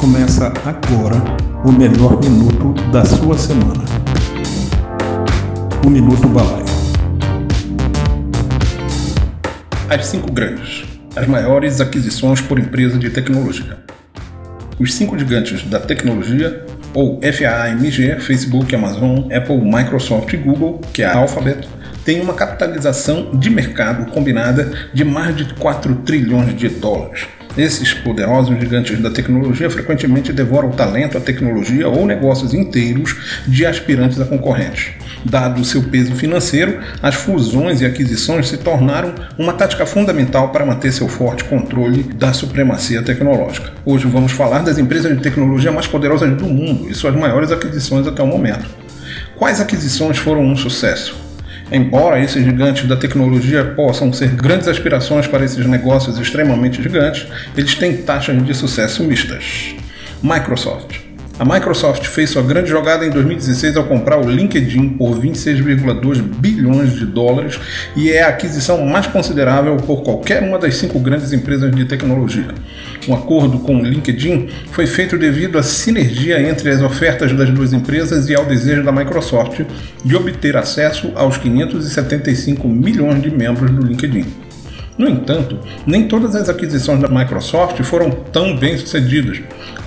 Começa agora o melhor minuto da sua semana. O Minuto Balai. As cinco grandes, as maiores aquisições por empresa de tecnologia. Os cinco gigantes da tecnologia, ou FAAMG, Facebook, Amazon, Apple, Microsoft e Google, que é a Alphabet, têm uma capitalização de mercado combinada de mais de 4 trilhões de dólares esses poderosos gigantes da tecnologia frequentemente devoram o talento, a tecnologia ou negócios inteiros de aspirantes a concorrentes. Dado o seu peso financeiro, as fusões e aquisições se tornaram uma tática fundamental para manter seu forte controle da supremacia tecnológica. Hoje vamos falar das empresas de tecnologia mais poderosas do mundo e suas maiores aquisições até o momento. Quais aquisições foram um sucesso? Embora esses gigantes da tecnologia possam ser grandes aspirações para esses negócios extremamente gigantes, eles têm taxas de sucesso mistas. Microsoft. A Microsoft fez sua grande jogada em 2016 ao comprar o LinkedIn por 26,2 bilhões de dólares e é a aquisição mais considerável por qualquer uma das cinco grandes empresas de tecnologia. Um acordo com o LinkedIn foi feito devido à sinergia entre as ofertas das duas empresas e ao desejo da Microsoft de obter acesso aos 575 milhões de membros do LinkedIn. No entanto, nem todas as aquisições da Microsoft foram tão bem sucedidas,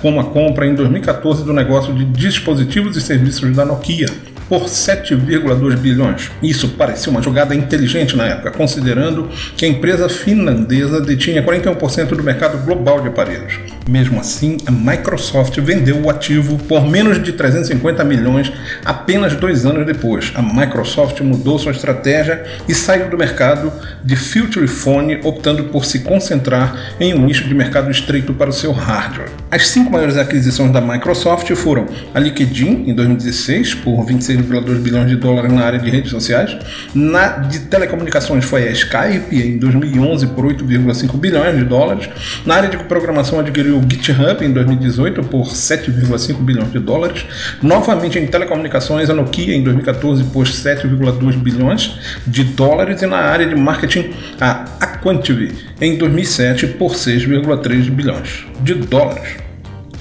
como a compra em 2014 do negócio de dispositivos e serviços da Nokia, por 7,2 bilhões. Isso parecia uma jogada inteligente na época, considerando que a empresa finlandesa detinha 41% do mercado global de aparelhos. Mesmo assim, a Microsoft vendeu o ativo por menos de 350 milhões apenas dois anos depois. A Microsoft mudou sua estratégia e saiu do mercado de Future Phone, optando por se concentrar em um nicho de mercado estreito para o seu hardware. As cinco maiores aquisições da Microsoft foram a LinkedIn, em 2016, por 26,2 bilhões de dólares na área de redes sociais. Na de telecomunicações foi a Skype, em 2011, por 8,5 bilhões de dólares. Na área de programação adquiriu o GitHub em 2018 por 7,5 bilhões de dólares. Novamente em telecomunicações, a Nokia em 2014 por 7,2 bilhões de dólares. E na área de marketing, a Aquantive em 2007 por 6,3 bilhões de dólares.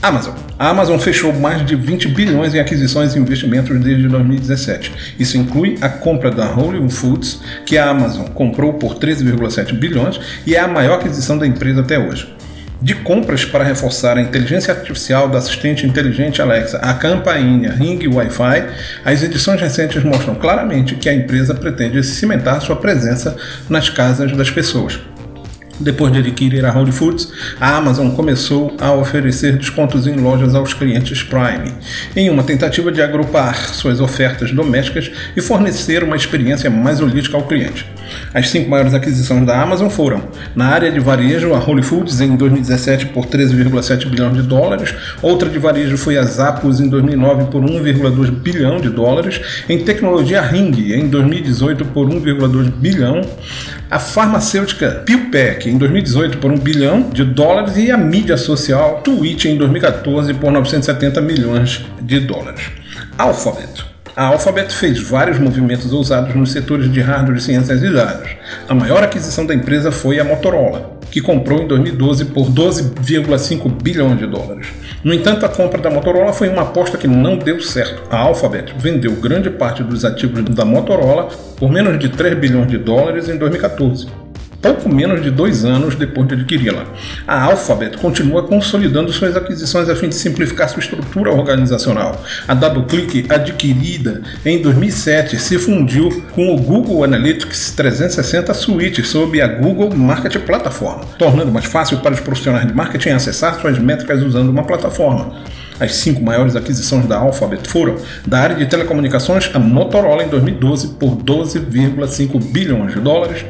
Amazon. A Amazon fechou mais de 20 bilhões em aquisições e investimentos desde 2017. Isso inclui a compra da Whole Foods, que a Amazon comprou por 13,7 bilhões e é a maior aquisição da empresa até hoje de compras para reforçar a inteligência artificial da assistente inteligente Alexa, a campainha Ring Wi-Fi, as edições recentes mostram claramente que a empresa pretende cimentar sua presença nas casas das pessoas. Depois de adquirir a Whole Foods, a Amazon começou a oferecer descontos em lojas aos clientes Prime, em uma tentativa de agrupar suas ofertas domésticas e fornecer uma experiência mais holística ao cliente. As cinco maiores aquisições da Amazon foram, na área de varejo, a Whole Foods em 2017 por 13,7 bilhões de dólares, outra de varejo foi a Zappos em 2009 por 1,2 bilhão de dólares, em tecnologia Ring em 2018 por 1,2 bilhão, a farmacêutica PillPack em 2018 por 1 bilhão de dólares. E a mídia social Twitch em 2014 por 970 milhões de dólares. Alphabet a Alphabet fez vários movimentos ousados nos setores de hardware, ciências e dados. A maior aquisição da empresa foi a Motorola, que comprou em 2012 por 12,5 bilhões de dólares. No entanto, a compra da Motorola foi uma aposta que não deu certo. A Alphabet vendeu grande parte dos ativos da Motorola por menos de 3 bilhões de dólares em 2014 pouco menos de dois anos depois de adquiri-la. A Alphabet continua consolidando suas aquisições a fim de simplificar sua estrutura organizacional. A DoubleClick, adquirida em 2007, se fundiu com o Google Analytics 360 Suite sob a Google Market Platform, tornando mais fácil para os profissionais de marketing acessar suas métricas usando uma plataforma. As cinco maiores aquisições da Alphabet foram da área de telecomunicações a Motorola em 2012 por 12,5 bilhões de dólares,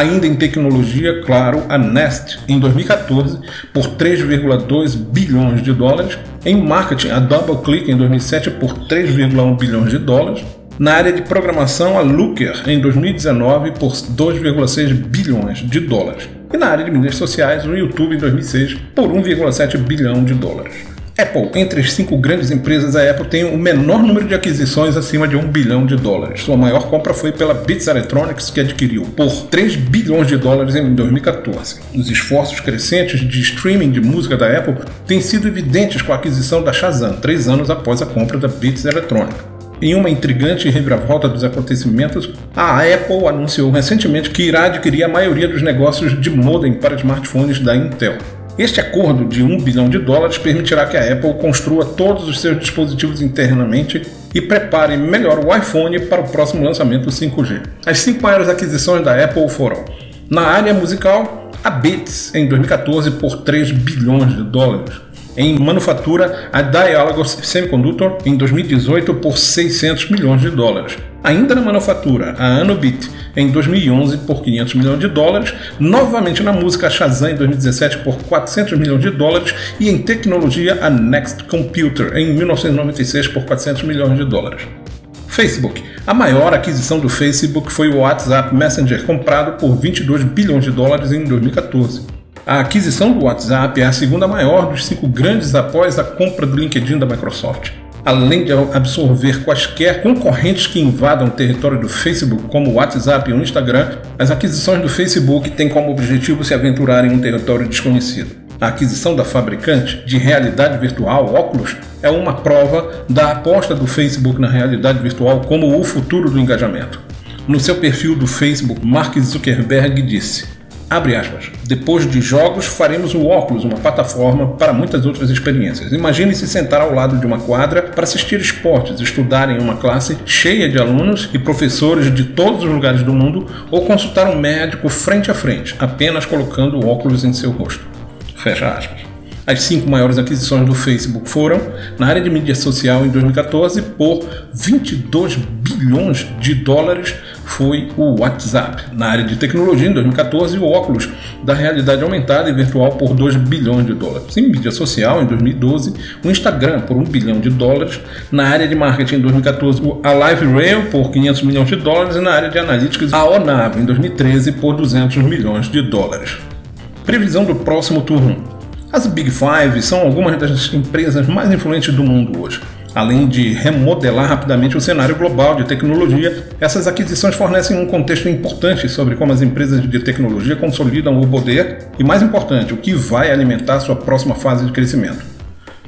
Ainda em tecnologia, claro, a Nest em 2014 por 3,2 bilhões de dólares. Em marketing, a DoubleClick em 2007 por 3,1 bilhões de dólares. Na área de programação, a Looker em 2019 por 2,6 bilhões de dólares. E na área de mídias sociais, o YouTube em 2006 por 1,7 bilhão de dólares. Apple, entre as cinco grandes empresas, a Apple tem o menor número de aquisições acima de um bilhão de dólares. Sua maior compra foi pela Beats Electronics, que adquiriu por 3 bilhões de dólares em 2014. Os esforços crescentes de streaming de música da Apple têm sido evidentes com a aquisição da Shazam, três anos após a compra da Beats Electronics. Em uma intrigante reviravolta dos acontecimentos, a Apple anunciou recentemente que irá adquirir a maioria dos negócios de modem para smartphones da Intel. Este acordo de 1 bilhão de dólares permitirá que a Apple construa todos os seus dispositivos internamente e prepare melhor o iPhone para o próximo lançamento 5G. As cinco maiores aquisições da Apple foram: na área musical, a Beats em 2014 por 3 bilhões de dólares. Em manufatura, a Dialogos Semiconductor em 2018 por 600 milhões de dólares. Ainda na manufatura, a Anobit em 2011 por 500 milhões de dólares, novamente na música a Shazam em 2017 por 400 milhões de dólares e em tecnologia a Next Computer em 1996 por 400 milhões de dólares. Facebook. A maior aquisição do Facebook foi o WhatsApp Messenger, comprado por 22 bilhões de dólares em 2014. A aquisição do WhatsApp é a segunda maior dos cinco grandes após a compra do LinkedIn da Microsoft além de absorver quaisquer concorrentes que invadam o território do Facebook, como o WhatsApp e o Instagram, as aquisições do Facebook têm como objetivo se aventurar em um território desconhecido. A aquisição da fabricante de realidade virtual, óculos, é uma prova da aposta do Facebook na realidade virtual como o futuro do engajamento. No seu perfil do Facebook, Mark Zuckerberg disse: Abre aspas. Depois de jogos, faremos o óculos, uma plataforma para muitas outras experiências. Imagine se sentar ao lado de uma quadra para assistir esportes, estudar em uma classe cheia de alunos e professores de todos os lugares do mundo ou consultar um médico frente a frente, apenas colocando o óculos em seu rosto. Fecha aspas. As cinco maiores aquisições do Facebook foram, na área de mídia social em 2014, por 22 bilhões de dólares, foi o WhatsApp. Na área de tecnologia, em 2014, o óculos da realidade aumentada e virtual por 2 bilhões de dólares. Em mídia social, em 2012, o Instagram por 1 bilhão de dólares. Na área de marketing, em 2014, a Live Rail por 500 milhões de dólares. E na área de analytics, a Onav, em 2013, por 200 milhões de dólares. Previsão do próximo turno. As Big Five são algumas das empresas mais influentes do mundo hoje. Além de remodelar rapidamente o cenário global de tecnologia, essas aquisições fornecem um contexto importante sobre como as empresas de tecnologia consolidam o poder e, mais importante, o que vai alimentar sua próxima fase de crescimento.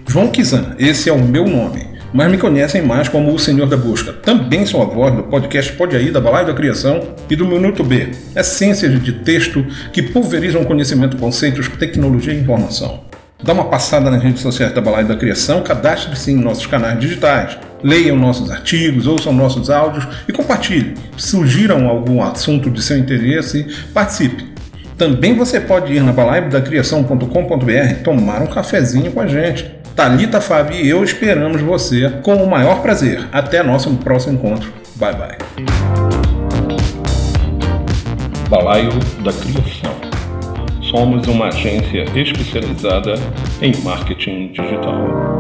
João Kizan, esse é o meu nome mas me conhecem mais como o Senhor da Busca. Também sou a voz do podcast Pode Aí, da Balai da Criação e do Minuto B, essências de texto que pulverizam conhecimento, conceitos, tecnologia e informação. Dá uma passada nas redes sociais da Balai da Criação, cadastre-se em nossos canais digitais, leiam nossos artigos, ouçam nossos áudios e compartilhe. Surgiram algum assunto de seu interesse, participe. Também você pode ir na balaidacriação.com.br tomar um cafezinho com a gente Talita, Fabi e eu esperamos você com o maior prazer. Até nosso próximo encontro. Bye bye. Balaio da Criação. Somos uma agência especializada em marketing digital.